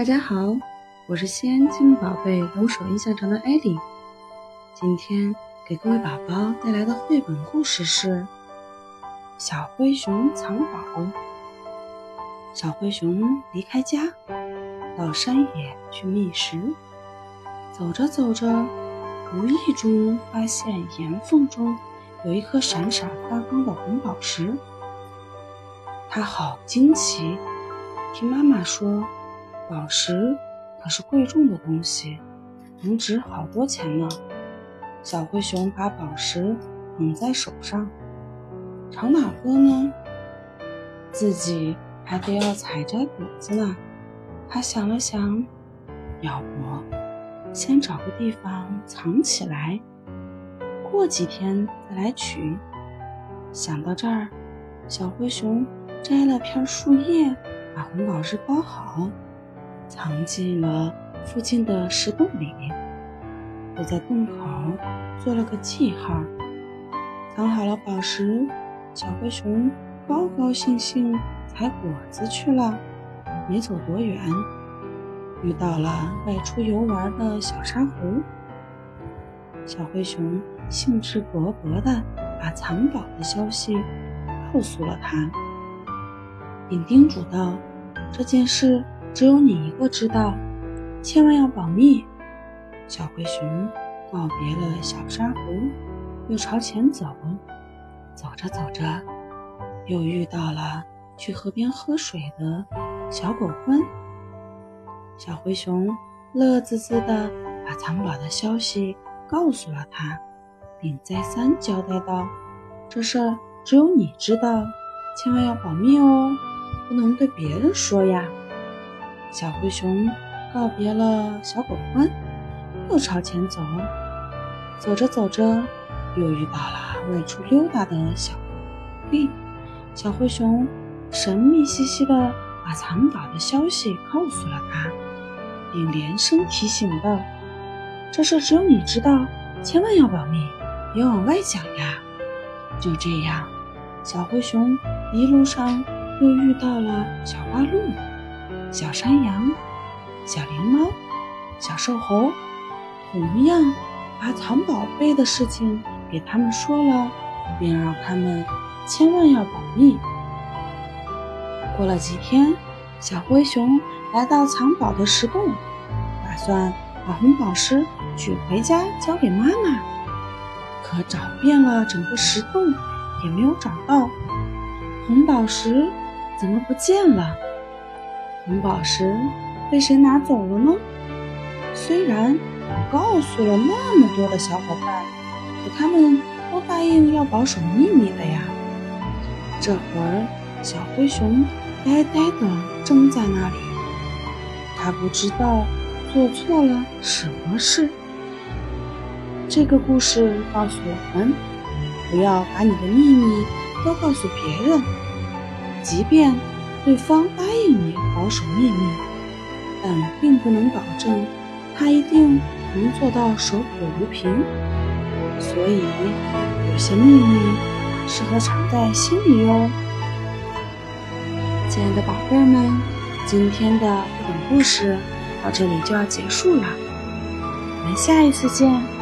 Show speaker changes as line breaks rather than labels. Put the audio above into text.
大家好，我是西安金宝贝龙首印象城的艾迪。今天给各位宝宝带来的绘本故事是《小灰熊藏宝》。小灰熊离开家，到山野去觅食。走着走着，无意中发现岩缝中有一颗闪闪发光的红宝石。他好惊奇，听妈妈说，宝石可是贵重的东西，能值好多钱呢。小灰熊把宝石捧在手上，朝哪搁呢？自己还得要采摘果子呢。他想了想，要不先找个地方藏起来，过几天再来取。想到这儿，小灰熊。摘了片树叶，把红宝石包好，藏进了附近的石洞里，又在洞口做了个记号。藏好了宝石，小灰熊高高兴兴采果子去了。没走多远，遇到了外出游玩的小沙狐。小灰熊兴致勃勃地把藏宝的消息告诉了他。并叮嘱道：“这件事只有你一个知道，千万要保密。”小灰熊告别了小沙狐，又朝前走。走着走着，又遇到了去河边喝水的小狗獾。小灰熊乐滋滋地把藏宝的消息告诉了他，并再三交代道：“这事儿只有你知道，千万要保密哦。”不能对别人说呀。小灰熊告别了小狗獾，又朝前走。走着走着，又遇到了外出溜达的小狐狸。小灰熊神秘兮兮的把藏宝的消息告诉了他，并连声提醒道：“这事只有你知道，千万要保密，别往外讲呀。”就这样，小灰熊一路上。又遇到了小花鹿、小山羊、小灵猫、小瘦猴，同样把藏宝贝的事情给他们说了，并让他们千万要保密。过了几天，小灰熊来到藏宝的石洞，打算把红宝石取回家交给妈妈，可找遍了整个石洞也没有找到红宝石。怎么不见了？红宝石被谁拿走了呢？虽然我告诉了那么多的小伙伴，可他们都答应要保守秘密的呀。这会儿，小灰熊呆呆地怔在那里，他不知道做错了什么事。这个故事告诉我们：不要把你的秘密都告诉别人。即便对方答应你保守秘密，但并不能保证他一定能做到守口如瓶。所以，有些秘密适合藏在心里哟。亲爱的宝贝们，今天的绘本故事到这里就要结束了，我们下一次见。